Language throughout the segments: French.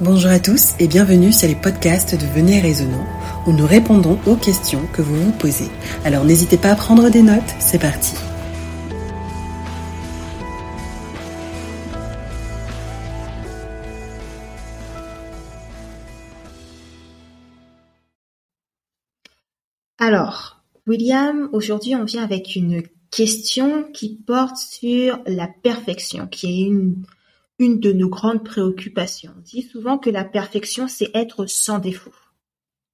Bonjour à tous et bienvenue sur les podcasts de Venez Raisonnant où nous répondons aux questions que vous vous posez. Alors n'hésitez pas à prendre des notes, c'est parti. Alors, William, aujourd'hui on vient avec une question qui porte sur la perfection, qui est une, une de nos grandes préoccupations. On dit souvent que la perfection, c'est être sans défaut.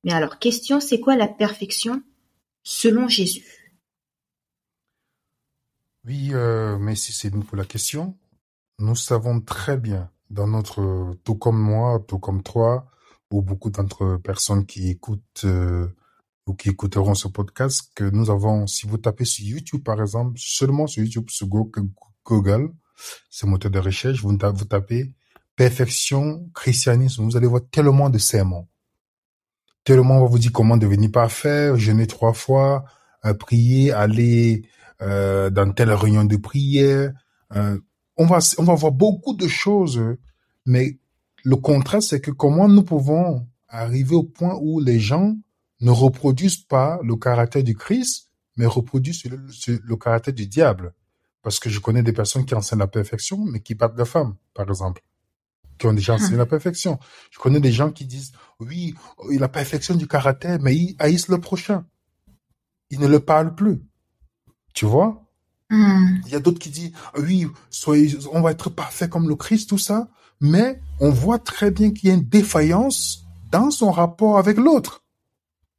Mais alors, question, c'est quoi la perfection selon Jésus? Oui, euh, merci c'est nous pour la question. Nous savons très bien dans notre, tout comme moi, tout comme toi, ou beaucoup d'autres personnes qui écoutent euh, ou qui écouteront ce podcast, que nous avons, si vous tapez sur YouTube par exemple, seulement sur YouTube, sur Google, ce moteur de recherche, vous, vous tapez perfection, christianisme, vous allez voir tellement de sermons tellement on va vous dire comment devenir parfait, jeûner trois fois, euh, prier, aller euh, dans telle réunion de prière. Euh, on va on va voir beaucoup de choses, mais le contraire c'est que comment nous pouvons arriver au point où les gens ne reproduisent pas le caractère du Christ, mais reproduisent le, le caractère du diable. Parce que je connais des personnes qui enseignent la perfection, mais qui battent la femme, par exemple qui ont déjà enseigné la perfection. Je connais des gens qui disent, oui, la perfection du caractère, mais ils haïssent le prochain. Ils ne le parlent plus. Tu vois? Hmm. Il y a d'autres qui disent, oui, soyez, on va être parfait comme le Christ, tout ça. Mais on voit très bien qu'il y a une défaillance dans son rapport avec l'autre.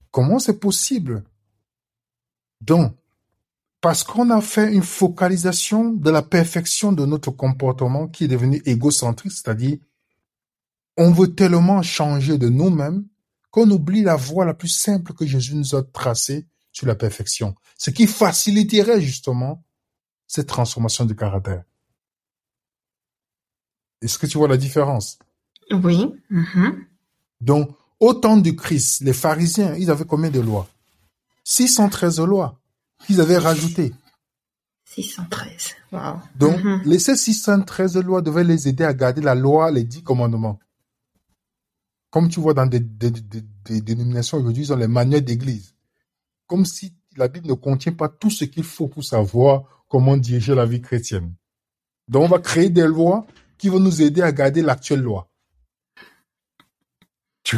Comment c'est possible? Donc, parce qu'on a fait une focalisation de la perfection de notre comportement qui est devenu égocentrique, c'est-à-dire on veut tellement changer de nous-mêmes qu'on oublie la voie la plus simple que Jésus nous a tracée sur la perfection, ce qui faciliterait justement cette transformation du caractère. Est-ce que tu vois la différence? Oui. Mm-hmm. Donc, au temps du Christ, les pharisiens, ils avaient combien de lois? 613 lois qu'ils avaient rajoutées. 613, wow. Donc, mm-hmm. les 613 lois devaient les aider à garder la loi, les dix commandements comme tu vois dans des, dénominations aujourd'hui, ils ont les manuels d'église. Comme si la Bible ne contient pas tout ce qu'il faut pour savoir comment diriger la vie chrétienne. Donc, on va créer des lois qui vont nous aider à garder l'actuelle loi.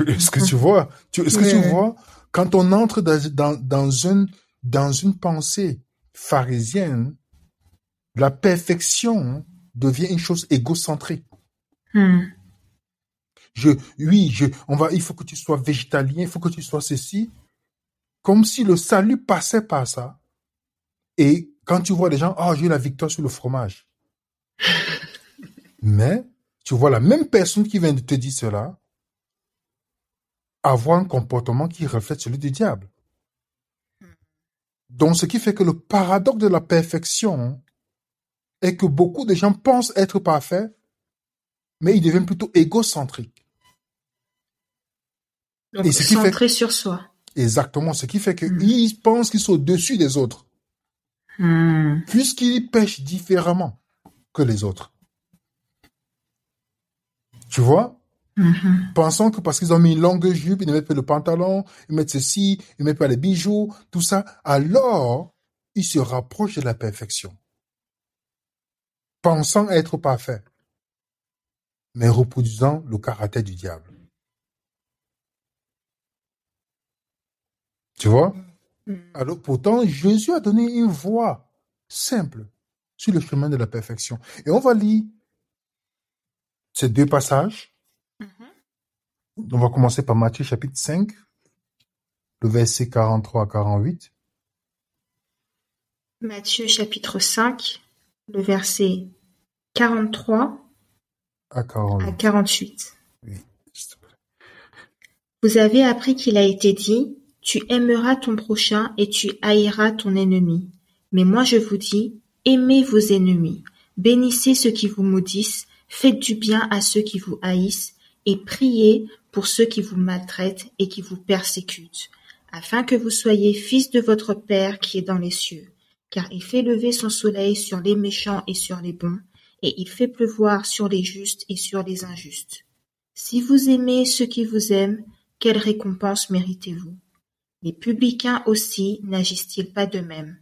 Est-ce que tu vois? Est-ce que tu vois? Quand on entre dans, dans, une, dans une pensée pharisienne, la perfection devient une chose égocentrique. Hmm. Je, oui, je, on va, il faut que tu sois végétalien, il faut que tu sois ceci. Comme si le salut passait par ça. Et quand tu vois les gens, oh, j'ai eu la victoire sur le fromage. Mais, tu vois la même personne qui vient de te dire cela, avoir un comportement qui reflète celui du diable. Donc, ce qui fait que le paradoxe de la perfection est que beaucoup de gens pensent être parfaits, mais ils deviennent plutôt égocentriques. Donc, et centré sur soi. Exactement, ce qui fait qu'ils hmm. pensent qu'ils sont au-dessus des autres. Hmm. Puisqu'ils pêchent différemment que les autres. Tu vois? Mm-hmm. Pensant que parce qu'ils ont mis une longue jupe, ils ne mettent pas le pantalon, ils mettent ceci, ils ne mettent pas les bijoux, tout ça, alors ils se rapprochent de la perfection. Pensant être parfait, mais reproduisant le caractère du diable. Tu vois? Mm. Alors pourtant, Jésus a donné une voie simple sur le chemin de la perfection. Et on va lire ces deux passages. Mm-hmm. On va commencer par Matthieu chapitre 5, le verset 43 à 48. Matthieu chapitre 5, le verset 43 à 48. À 48. Vous avez appris qu'il a été dit, tu aimeras ton prochain et tu haïras ton ennemi. Mais moi je vous dis, aimez vos ennemis, bénissez ceux qui vous maudissent, faites du bien à ceux qui vous haïssent, et priez pour ceux qui vous maltraitent et qui vous persécutent, afin que vous soyez fils de votre Père qui est dans les cieux, car il fait lever son soleil sur les méchants et sur les bons, et il fait pleuvoir sur les justes et sur les injustes. Si vous aimez ceux qui vous aiment, quelle récompense méritez-vous? Les publicains aussi n'agissent-ils pas de même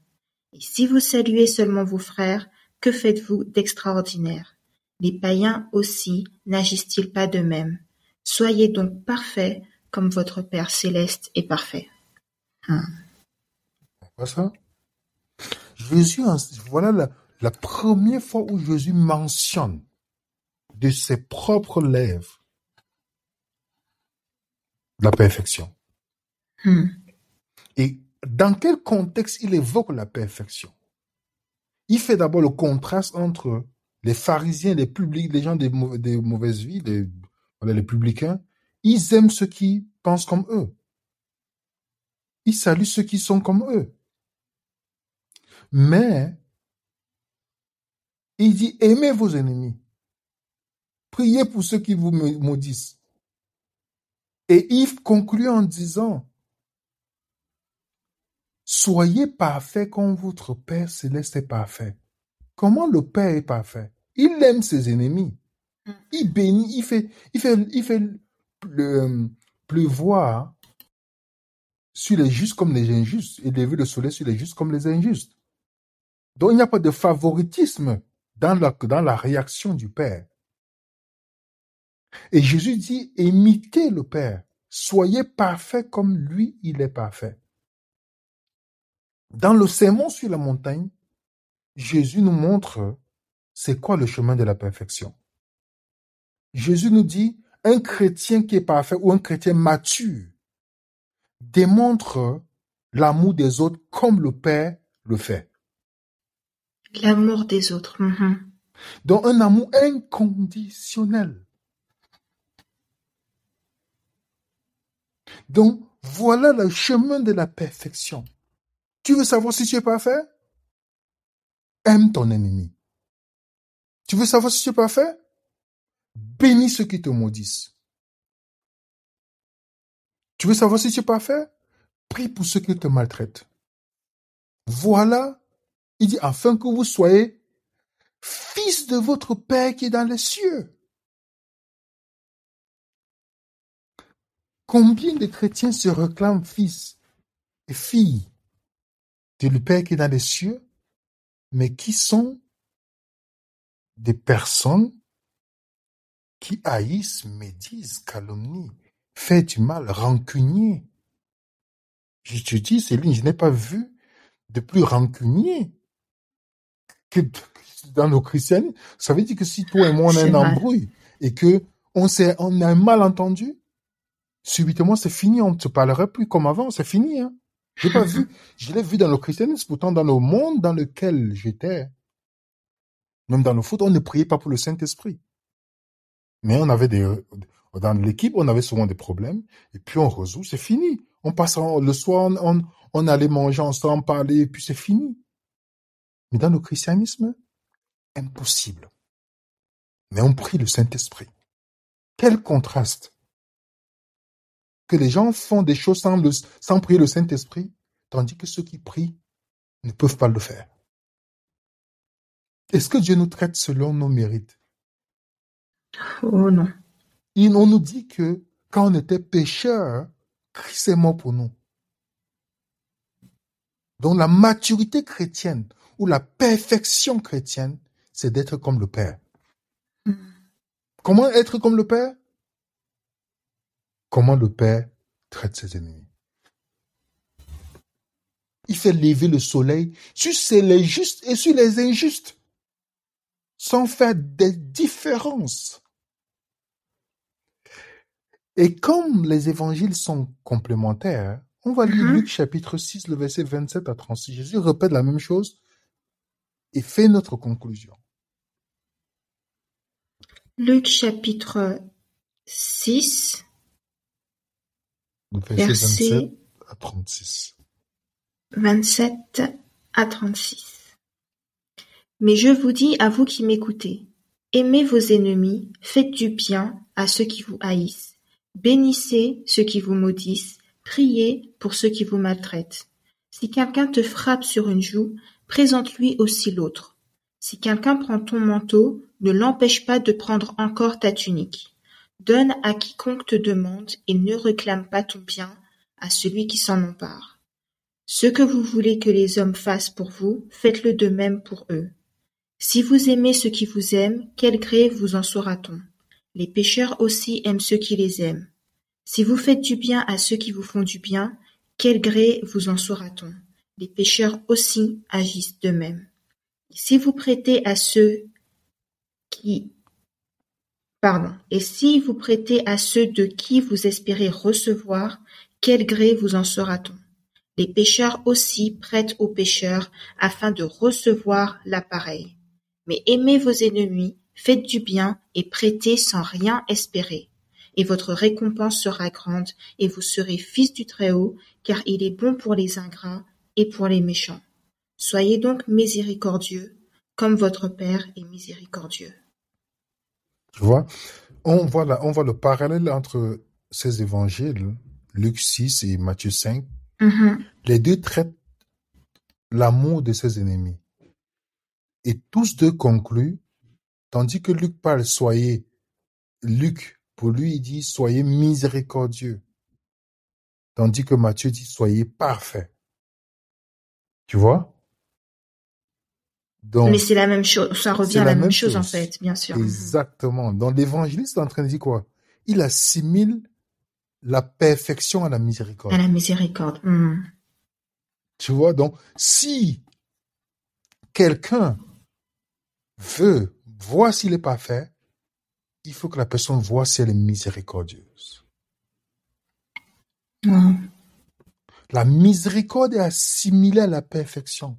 Et si vous saluez seulement vos frères, que faites-vous d'extraordinaire? Les païens aussi n'agissent-ils pas de même Soyez donc parfaits comme votre Père céleste est parfait. Hein. ça? Jésus, voilà la, la première fois où Jésus mentionne de ses propres lèvres la perfection. Hmm. Et dans quel contexte il évoque la perfection? Il fait d'abord le contraste entre les pharisiens, les publics, les gens des, mauvaises vies, les, les publicains. Ils aiment ceux qui pensent comme eux. Ils saluent ceux qui sont comme eux. Mais il dit, aimez vos ennemis. Priez pour ceux qui vous maudissent. Et Yves conclut en disant, soyez parfaits comme votre Père céleste est parfait. Comment le Père est parfait? Il aime ses ennemis. Mm. Il bénit, il fait, il fait, il fait pleuvoir sur les justes comme les injustes et lever le soleil sur les justes comme les injustes. Donc il n'y a pas de favoritisme dans la, dans la réaction du Père. Et Jésus dit, imitez le Père, soyez parfaits comme lui, il est parfait. Dans le sermon sur la montagne, Jésus nous montre c'est quoi le chemin de la perfection. Jésus nous dit, un chrétien qui est parfait ou un chrétien mature démontre l'amour des autres comme le Père le fait. L'amour des autres. Mm-hmm. Donc un amour inconditionnel. Donc voilà le chemin de la perfection. Tu veux savoir si tu es parfait? Aime ton ennemi. Tu veux savoir si tu es parfait Bénis ceux qui te maudissent. Tu veux savoir si tu es parfait Prie pour ceux qui te maltraitent. Voilà il dit, afin que vous soyez fils de votre Père qui est dans les cieux. Combien de chrétiens se réclament fils et filles de le Père qui est dans les cieux, mais qui sont des personnes qui haïssent, médisent, calomnient, font du mal, rancunier? Je te dis, Céline, je n'ai pas vu de plus rancunier que dans nos christianisme, ça veut dire que si toi et moi on a un embrouille et que on s'est, on a un malentendu, subitement c'est fini, on ne se parlerait plus comme avant, c'est fini, hein. J'ai pas vu, je l'ai vu dans le christianisme, pourtant dans le monde dans lequel j'étais, même dans le foot, on ne priait pas pour le Saint-Esprit. Mais on avait des, dans l'équipe, on avait souvent des problèmes, et puis on résout, c'est fini. On passe le soir, on, allait manger ensemble, parler, et puis c'est fini. Mais dans le christianisme, impossible. Mais on prie le Saint-Esprit. Quel contraste Que les gens font des choses sans, sans prier le Saint-Esprit, tandis que ceux qui prient ne peuvent pas le faire. Est-ce que Dieu nous traite selon nos mérites? Oh non. on nous dit que quand on était pécheur, Christ est mort pour nous. Donc la maturité chrétienne, ou la perfection chrétienne, c'est d'être comme le Père. Hmm. Comment être comme le Père? Comment le Père traite ses ennemis. Il fait lever le soleil sur les justes et sur les injustes, sans faire des différences. Et comme les évangiles sont complémentaires, on va lire hmm. Luc chapitre 6, le verset 27 à 36. Jésus répète la même chose et fait notre conclusion. Luc chapitre 6, verset 27 à 36. 27 à 36. Mais je vous dis à vous qui m'écoutez, aimez vos ennemis, faites du bien à ceux qui vous haïssent, bénissez ceux qui vous maudissent, priez pour ceux qui vous maltraitent. Si quelqu'un te frappe sur une joue, Présente-lui aussi l'autre. Si quelqu'un prend ton manteau, ne l'empêche pas de prendre encore ta tunique. Donne à quiconque te demande et ne réclame pas ton bien à celui qui s'en empare. Ce que vous voulez que les hommes fassent pour vous, faites-le de même pour eux. Si vous aimez ceux qui vous aiment, quel gré vous en saura-t-on? Les pécheurs aussi aiment ceux qui les aiment. Si vous faites du bien à ceux qui vous font du bien, quel gré vous en saura-t-on? Les pécheurs aussi agissent de même. Si vous prêtez à ceux qui. Et si vous prêtez à ceux de qui vous espérez recevoir, quel gré vous en sera-t-on? Les pécheurs aussi prêtent aux pécheurs afin de recevoir l'appareil. Mais aimez vos ennemis, faites du bien et prêtez sans rien espérer. Et votre récompense sera grande, et vous serez fils du Très-Haut, car il est bon pour les ingrats et pour les méchants. Soyez donc miséricordieux, comme votre Père est miséricordieux. Tu vois, on voit, là, on voit le parallèle entre ces évangiles, Luc 6 et Matthieu 5. Mhm. Les deux traitent l'amour de ses ennemis. Et tous deux concluent, tandis que Luc parle, soyez, Luc, pour lui, il dit, soyez miséricordieux. Tandis que Matthieu dit, soyez parfait. Tu vois? Donc, Mais c'est la même chose, ça revient à la, même même chose en fait, bien sûr. Exactement. Donc l'évangéliste est en train de dire quoi? Il assimile la perfection à la miséricorde. À la miséricorde. Mhm. Tu vois, donc si quelqu'un veut voir s'il est parfait, il faut que la personne voit si elle est miséricordieuse. La miséricorde est assimilée à la perfection.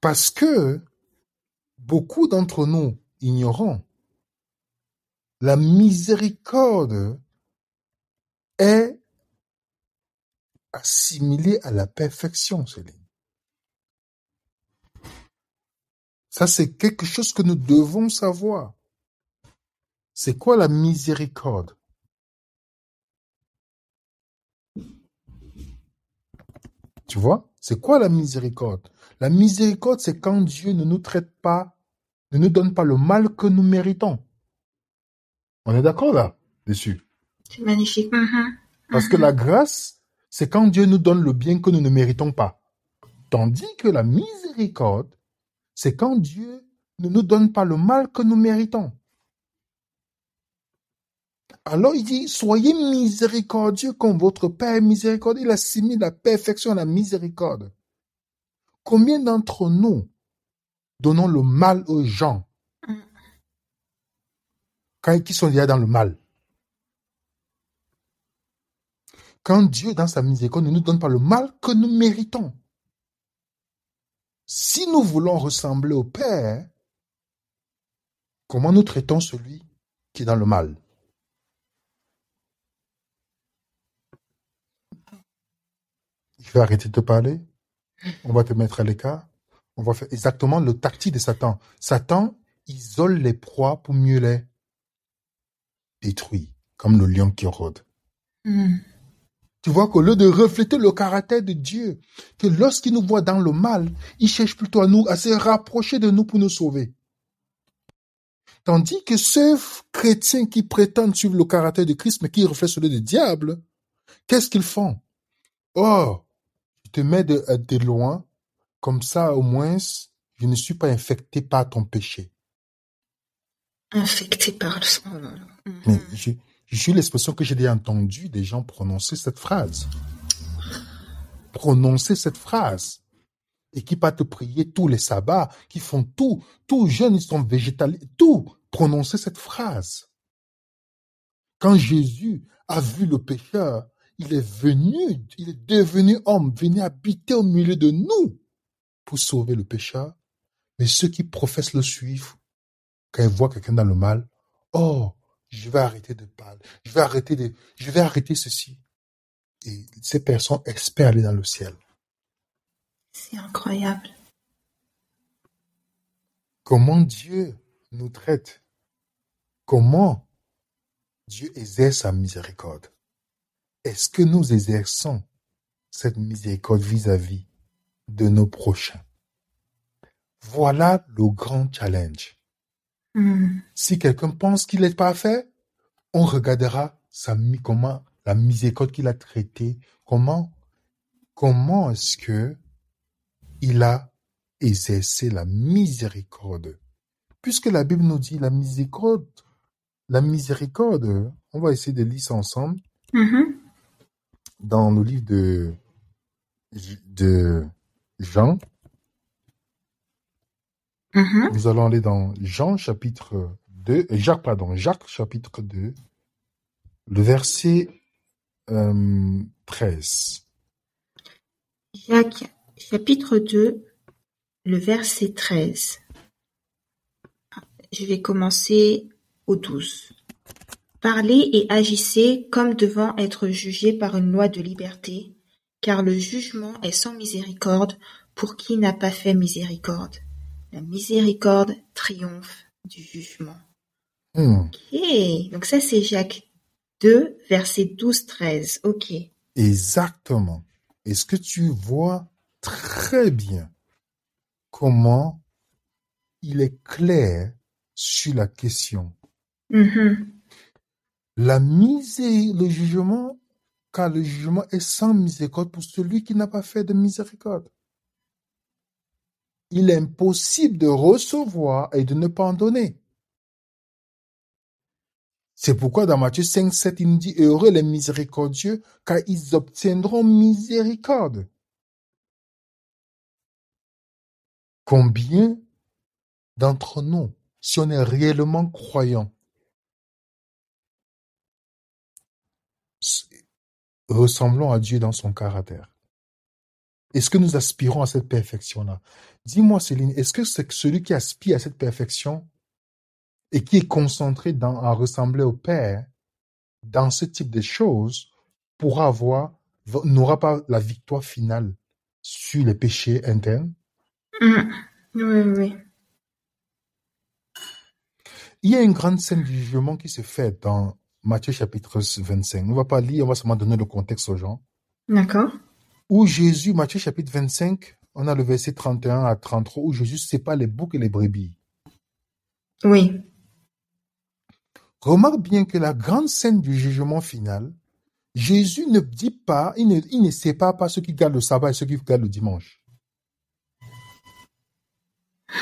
Parce que beaucoup d'entre nous ignorons, la miséricorde est assimilée à la perfection, Céline. Ça, c'est quelque chose que nous devons savoir. C'est quoi la miséricorde? Tu vois? C'est quoi la miséricorde? La miséricorde, c'est quand Dieu ne nous traite pas, ne nous donne pas le mal que nous méritons. On est d'accord là, dessus? C'est magnifique. Mhm. Parce que la grâce, c'est quand Dieu nous donne le bien que nous ne méritons pas. Tandis que la miséricorde, c'est quand Dieu ne nous donne pas le mal que nous méritons. Alors il dit, soyez miséricordieux comme votre Père est miséricordieux. Il assimile la perfection à la miséricorde. Combien d'entre nous donnons le mal aux gens? Quand ils sont déjà dans le mal Quand Dieu, dans sa miséricorde, ne nous donne pas le mal que nous méritons. Si nous voulons ressembler au Père, comment nous traitons celui qui est dans le mal? Je vais arrêter de te parler? On va te mettre à l'écart. On va faire exactement le tactique de Satan. Satan isole les proies pour mieux les détruire, comme le lion qui rôde. Mhm. Tu vois qu'au lieu de refléter le caractère de Dieu, que lorsqu'il nous voit dans le mal, il cherche plutôt à nous, à se rapprocher de nous pour nous sauver. Tandis que ceux chrétiens qui prétendent suivre le caractère de Christ, mais qui reflètent celui du diable, qu'est-ce qu'ils font? Oh, je te mets de, de loin, comme ça au moins, je ne suis pas infecté par ton péché. Infecté par le sang. Mhm. Mais je, j'ai l'expression que j'ai déjà entendu des gens prononcer cette phrase. Prononcer cette phrase. Et qui partent prier tous les sabbats, qui font tout, tout jeunes, ils sont végétaliens, tout, prononcer cette phrase. Quand Jésus a vu le pécheur, il est venu, il est devenu homme, venu habiter au milieu de nous pour sauver le pécheur. Mais ceux qui professent le suivre, quand ils voient quelqu'un dans le mal, oh, je vais arrêter de parler, je vais arrêter de, je vais arrêter ceci. Et ces personnes espèrent aller dans le ciel. C'est incroyable. Comment Dieu nous traite? Comment Dieu exerce sa miséricorde? Est-ce que nous exerçons cette miséricorde vis-à-vis de nos prochains? Voilà le grand challenge. Hmm. Si quelqu'un pense qu'il est parfait, on regardera sa, comment la miséricorde qu'il a traitée, comment, comment est-ce que il a exercé la miséricorde. Puisque la Bible nous dit la miséricorde, la miséricorde, on va essayer de lire ça ensemble Mhm. Dans le livre de, de Jean. Mhm. Nous allons aller dans Jean chapitre 2, euh, Jacques, pardon, Jacques chapitre 2, le verset euh, 13. Jacques, chapitre 2, le verset 13. Je vais commencer au 12. Parlez et agissez comme devant être jugés par une loi de liberté, car le jugement est sans miséricorde pour qui n'a pas fait miséricorde. La miséricorde triomphe du jugement. Hmm, Ok, donc ça c'est Jacques 2, verset 12-13. Ok. exactement. Est-ce que tu vois très bien comment il est clair sur la question? Mhm. La misé, le jugement, car le jugement est sans miséricorde pour celui qui n'a pas fait de miséricorde. Il est impossible de recevoir et de ne pas en donner. C'est pourquoi dans Matthieu 5, 7, il nous dit, heureux les miséricordieux, car ils obtiendront miséricorde. Combien d'entre nous, si on est réellement croyant, ressemblons à Dieu dans son caractère? Est-ce que nous aspirons à cette perfection-là? Dis-moi, Céline, est-ce que c'est celui qui aspire à cette perfection et qui est concentré dans, à ressembler au Père, dans ce type de choses, pourra avoir, n'aura pas la victoire finale sur les péchés internes? Oui, oui, oui. Il y a une grande scène du jugement qui se fait dans Matthieu chapitre 25. On ne va pas lire, on va seulement donner le contexte aux gens. D'accord. Où Jésus, Matthieu chapitre 25, on a le verset 31 à 33, où Jésus sépare les boucs et les brebis. Oui. Remarque bien que la grande scène du jugement final, Jésus ne dit pas, il ne, il ne sépare pas ceux qui gardent le sabbat et ceux qui gardent le dimanche.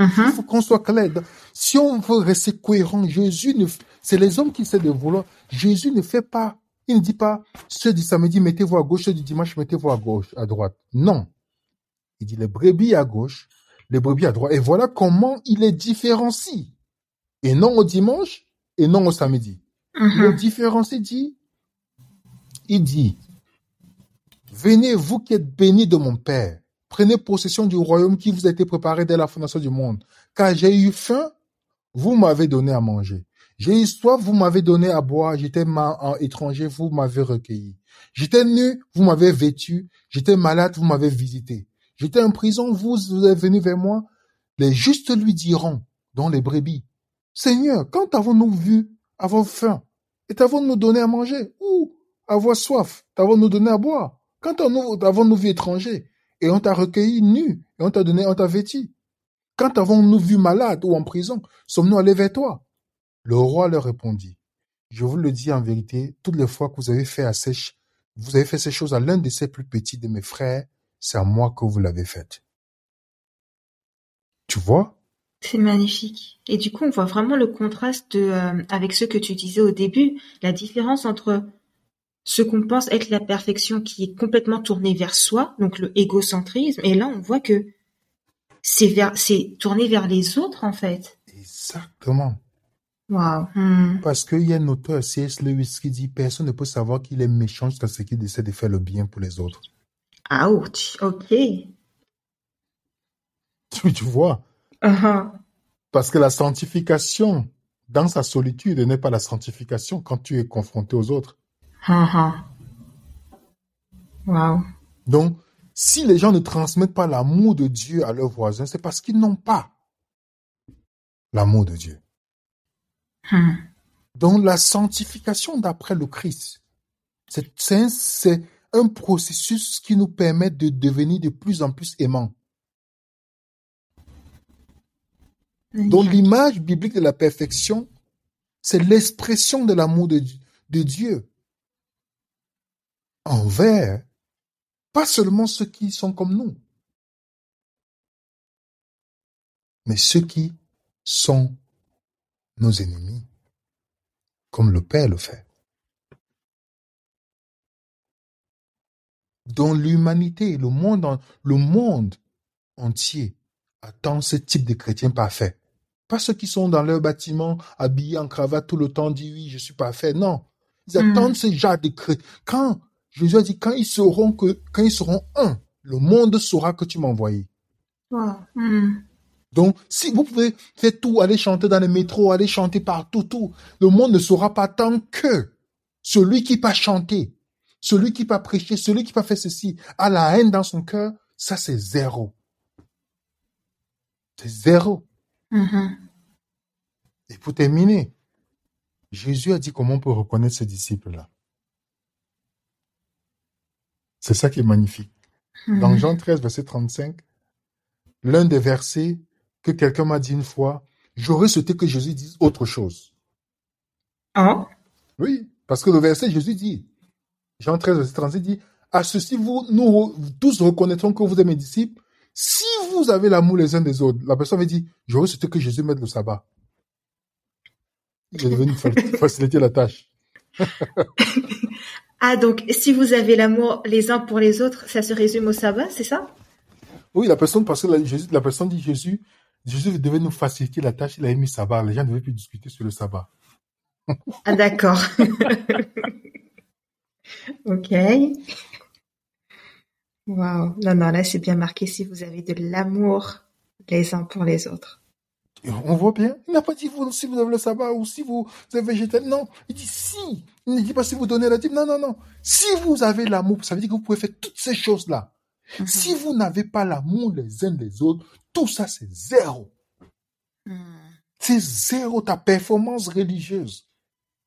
Il Mhm. faut qu'on soit clair. Si on veut rester cohérent, Jésus ne, c'est les hommes qui essaient de vouloir. Jésus ne fait pas, il ne dit pas, ceux du samedi, mettez-vous à gauche, ceux du dimanche, mettez-vous à gauche, à droite. Non. Il dit les brebis à gauche, les brebis à droite. Et voilà comment il les différencie. Et non au dimanche, et non au samedi. Le Mhm. différencie dit, il dit, venez vous qui êtes bénis de mon Père, prenez possession du royaume qui vous a été préparé dès la fondation du monde. Car j'ai eu faim, vous m'avez donné à manger. J'ai eu soif, vous m'avez donné à boire. J'étais en étranger, vous m'avez recueilli. J'étais nu, vous m'avez vêtu. J'étais malade, vous m'avez visité. J'étais en prison, vous, vous êtes venu vers moi. Les justes lui diront, dont les brebis, Seigneur, quand avons-nous vu avoir faim et t'avons-nous donné à manger ou avoir soif, t'avons-nous donné à boire? Quand avons-nous vu étranger et on t'a recueilli nu et on t'a donné, on t'a vêtu? Quand avons-nous vu malade ou en prison Sommes-nous allés vers toi? Le roi leur répondit, Je vous le dis en vérité, toutes les fois que vous avez fait à ces, ch- vous avez fait ces choses à l'un de ces plus petits de mes frères, c'est à moi que vous l'avez fait. Tu vois? C'est magnifique. Et du coup, on voit vraiment le contraste de, euh, avec ce que tu disais au début, la différence entre ce qu'on pense être la perfection qui est complètement tournée vers soi, donc le égocentrisme, et là, on voit que c'est vers, c'est tourné vers les autres, en fait. Exactement. Waouh. Hmm. Parce qu'il y a un auteur, C.S. Lewis, qui dit personne ne peut savoir qu'il est méchant jusqu'à ce qu'il essaie de faire le bien pour les autres. Ouch. Ok. Tu, tu vois? Uh-huh. Parce que la sanctification, dans sa solitude, n'est pas la sanctification quand tu es confronté aux autres. Uh-huh. Waouh. Donc, si les gens ne transmettent pas l'amour de Dieu à leurs voisins, c'est parce qu'ils n'ont pas l'amour de Dieu. Hmm. Donc, la sanctification d'après le Christ, c'est un, c'est un processus qui nous permet de devenir de plus en plus aimants. Donc l'image biblique de la perfection, c'est l'expression de l'amour de, de Dieu envers pas seulement ceux qui sont comme nous, mais ceux qui sont nos ennemis, comme le Père le fait. Dans l'humanité, le monde, le monde entier attend ce type de chrétiens parfaits. Pas ceux qui sont dans leur bâtiment, habillés en cravate tout le temps, disent oui, je suis parfait. Non. Ils Mm. attendent ce genre de chrétiens. Quand, Jésus a dit, quand ils seront que, quand ils seront un, le monde saura que tu m'as envoyé. Wow. Mm. Donc, si vous pouvez faire tout, aller chanter dans les métros, aller chanter partout, tout, le monde ne saura pas tant que celui qui pas chanté, celui qui pas prêché, celui qui pas fait ceci, a la haine dans son cœur, ça c'est zéro. C'est zéro. Mhm. Et pour terminer, Jésus a dit comment on peut reconnaître ses disciples-là. C'est ça qui est magnifique. Dans Mhm. Jean 13, verset 35, l'un des versets que quelqu'un m'a dit une fois, j'aurais souhaité que Jésus dise autre chose. Oh. Oui, parce que le verset, Jésus dit, Jean 13, verset 36 dit, à ceci, vous, nous tous reconnaîtrons que vous êtes mes disciples, si vous avez l'amour les uns des autres. La personne avait dit, j'aurais souhaité que Jésus mette le sabbat. Il est devenu fa- faciliter la tâche. Ah, donc, si vous avez l'amour les uns pour les autres, ça se résume au sabbat, c'est ça? Oui, la personne, parce que la, la personne dit Jésus, Jésus devait nous faciliter la tâche, il a mis sabbat. Les gens ne devaient plus discuter sur le sabbat. Ah, d'accord. ok. Wow. Non, non, là, c'est bien marqué si vous avez de l'amour les uns pour les autres. Et on voit bien, il n'a pas dit vous, si vous avez le sabbat ou si vous êtes végétal. Non, il dit si. Il ne dit pas si vous donnez la dîme. Non, non, non. Si vous avez l'amour, ça veut dire que vous pouvez faire toutes ces choses-là. Mhm. Si vous n'avez pas l'amour les uns des autres, tout ça c'est zéro. Mhm. C'est zéro. Ta performance religieuse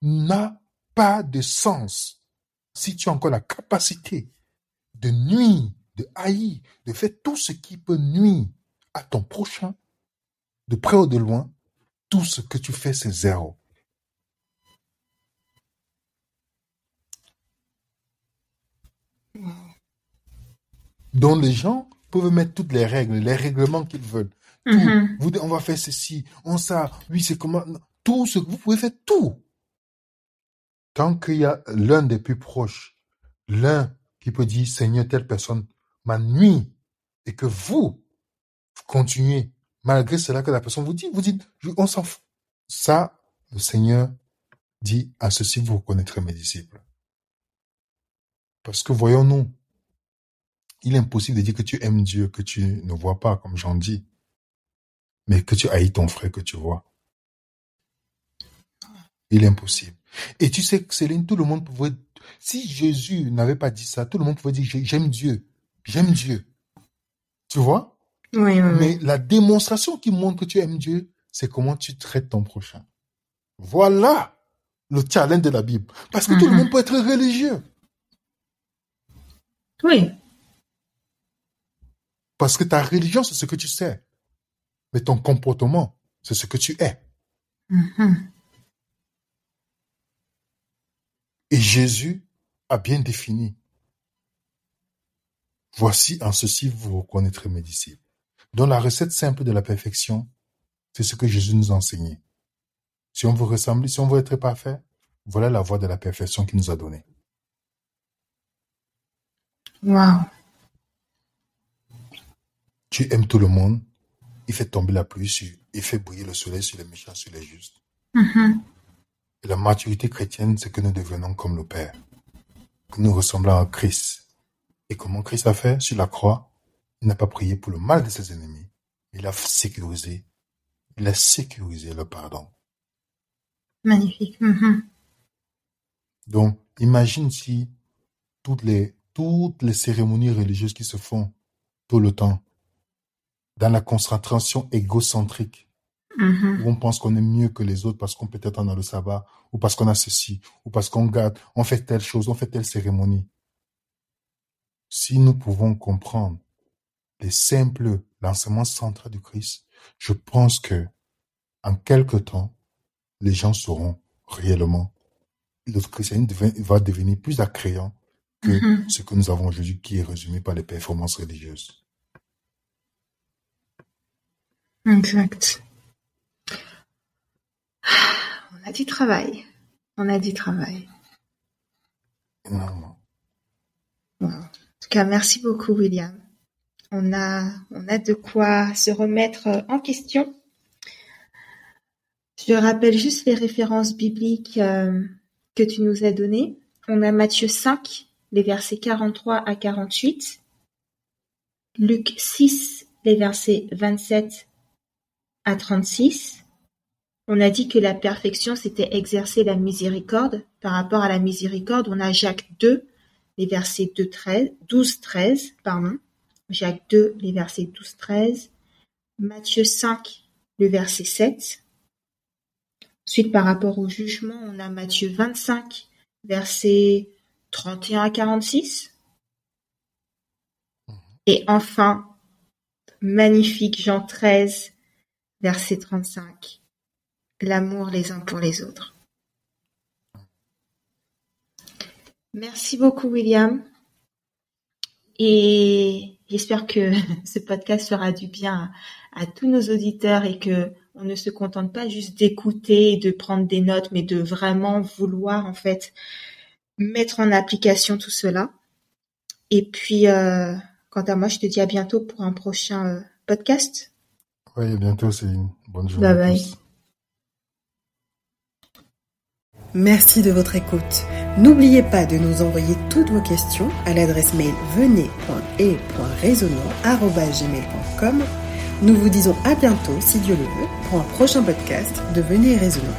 n'a pas de sens si tu as encore la capacité de nuire, de haïr, de faire tout ce qui peut nuire à ton prochain, de près ou de loin, tout ce que tu fais, c'est zéro. Donc les gens peuvent mettre toutes les règles, les règlements qu'ils veulent. Tout. Mhm. Vous, on va faire ceci, on ça, oui, c'est comment. Tout ce que vous pouvez faire, tout. Tant qu'il y a l'un des plus proches, l'un qui peut dire, Seigneur, telle personne m'a nuit, et que vous, continuez, malgré cela que la personne vous dit, vous dites, on s'en fout. Ça, le Seigneur dit, à ceci vous reconnaîtrez mes disciples. Parce que voyons-nous, il est impossible de dire que tu aimes Dieu, que tu ne vois pas, comme j'en dis, mais que tu haïs ton frère que tu vois. Il est impossible. Et tu sais que Céline, tout le monde pouvait, si Jésus n'avait pas dit ça, tout le monde pouvait dire, J'ai- j'aime Dieu, j'aime Dieu. Tu vois? Oui, oui, oui. Mais la démonstration qui montre que tu aimes Dieu, c'est comment tu traites ton prochain. Voilà le challenge de la Bible. Parce que tout le Mhm. monde peut être religieux. Oui. Parce que ta religion, c'est ce que tu sais. Mais ton comportement, c'est ce que tu es. Mhm. Et Jésus a bien défini. Voici en ceci vous reconnaîtrez mes disciples. Donc la recette simple de la perfection, c'est ce que Jésus nous a enseigné. Si on veut ressembler, si on veut être parfait, voilà la voie de la perfection qu'il nous a donnée. Wow. Tu aimes tout le monde, il fait tomber la pluie sur, il fait briller le soleil sur les méchants, sur les justes. Mhm. Et la maturité chrétienne, c'est que nous devenons comme le Père, que nous ressemblons à Christ. Et comment Christ a fait? Sur la croix Il n'a pas prié pour le mal de ses ennemis. Il a sécurisé, il a sécurisé le pardon. Magnifique. Mhm. Donc, imagine si toutes les, toutes les cérémonies religieuses qui se font tout le temps, dans la concentration égocentrique, Mhm. où on pense qu'on est mieux que les autres parce qu'on peut-être on a le sabbat, ou parce qu'on a ceci, ou parce qu'on garde, on fait telle chose, on fait telle cérémonie. Si nous pouvons comprendre les simples l'enseignement central du Christ, je pense que en quelque temps, les gens sauront réellement le christianisme va devenir plus attrayant que mm-hmm. ce que nous avons aujourd'hui qui est résumé par les performances religieuses. Exact. On a du travail. On a du travail. En tout cas, merci beaucoup, William. On a, on a de quoi se remettre en question. Je rappelle juste les références bibliques euh, que tu nous as données. On a Matthieu 5, les versets 43 à 48. Luc 6, les versets 27 à 36. On a dit que la perfection, c'était exercer la miséricorde. Par rapport à la miséricorde, on a Jacques 2, les versets 2, 13, 12, 13, pardon. Jacques 2, les versets 12, 13. Matthieu 5, le verset 7. Ensuite, par rapport au jugement, on a Matthieu 25, versets 31 à 46. Et enfin, magnifique Jean 13, verset 35. L'amour les uns pour les autres. Merci beaucoup, William. Et j'espère que ce podcast fera du bien à, tous nos auditeurs et que on ne se contente pas juste d'écouter et de prendre des notes, mais de vraiment vouloir en fait mettre en application tout cela. Et puis, euh, quant à moi, je te dis à bientôt pour un prochain euh, podcast. Oui, à bientôt, une Bonne journée. Bye bye. Merci de votre écoute. N'oubliez pas de nous envoyer toutes vos questions à l'adresse mail venez.et.raisonnant.com. Nous vous disons à bientôt, si Dieu le veut, pour un prochain podcast de Venez et.